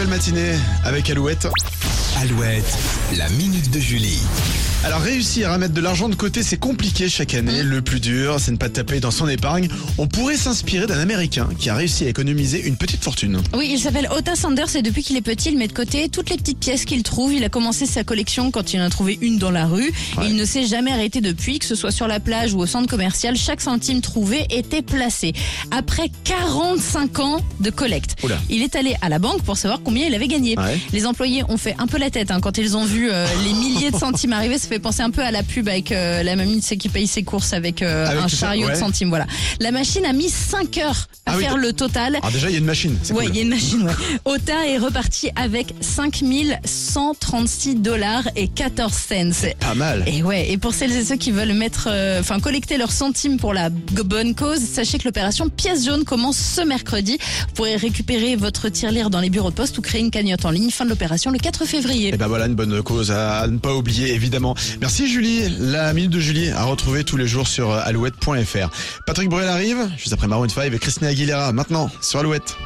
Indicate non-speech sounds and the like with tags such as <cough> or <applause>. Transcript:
belle matinée avec Alouette. Alouette, la minute de Julie. Alors réussir à mettre de l'argent de côté, c'est compliqué chaque année. Le plus dur, c'est ne pas taper dans son épargne. On pourrait s'inspirer d'un Américain qui a réussi à économiser une petite fortune. Oui, il s'appelle Ota Sanders et depuis qu'il est petit, il met de côté toutes les petites pièces qu'il trouve. Il a commencé sa collection quand il en a trouvé une dans la rue et il ne s'est jamais arrêté depuis, que ce soit sur la plage ou au centre commercial. Chaque centime trouvé était placé. Après 45 ans de collecte, Oula. il est allé à la banque pour savoir combien il avait gagné. Ouais. Les employés ont fait un peu la tête hein, quand ils ont vu euh, les milliers de <laughs> centimes arriver. Fait penser un peu à la pub avec euh, la mamie sais, qui paye ses courses avec, euh, Avec un chariot ouais. de centimes. Voilà. La machine a mis 5 heures à Ah oui, faire le total. Alors déjà, il y a une machine. C'est cool. il y a une machine, ouais. <laughs> Ota est reparti avec 5136 dollars et 14 cents. Pas mal. Et ouais, et pour celles et ceux qui veulent mettre, euh, enfin collecter leurs centimes pour la bonne cause, sachez que l'opération pièce jaune commence ce mercredi. Vous pourrez récupérer votre tirelire dans les bureaux de poste ou créer une cagnotte en ligne. Fin de l'opération le 4 février. Et ben voilà une bonne cause à ne pas oublier évidemment. Merci Julie, la minute de Julie à retrouver tous les jours sur alouette.fr. Patrick Bruel arrive juste après Maroon 5 et Christina Aguilera maintenant sur Alouette.